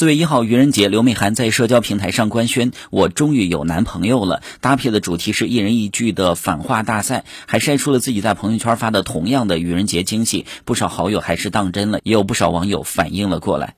四月一号愚人节刘美含在社交平台上官宣我终于有男朋友了。搭配的主题是一人一句的反话大赛还晒出了自己在朋友圈发的同样的愚人节惊喜不少好友还是当真了也有不少网友反应了过来。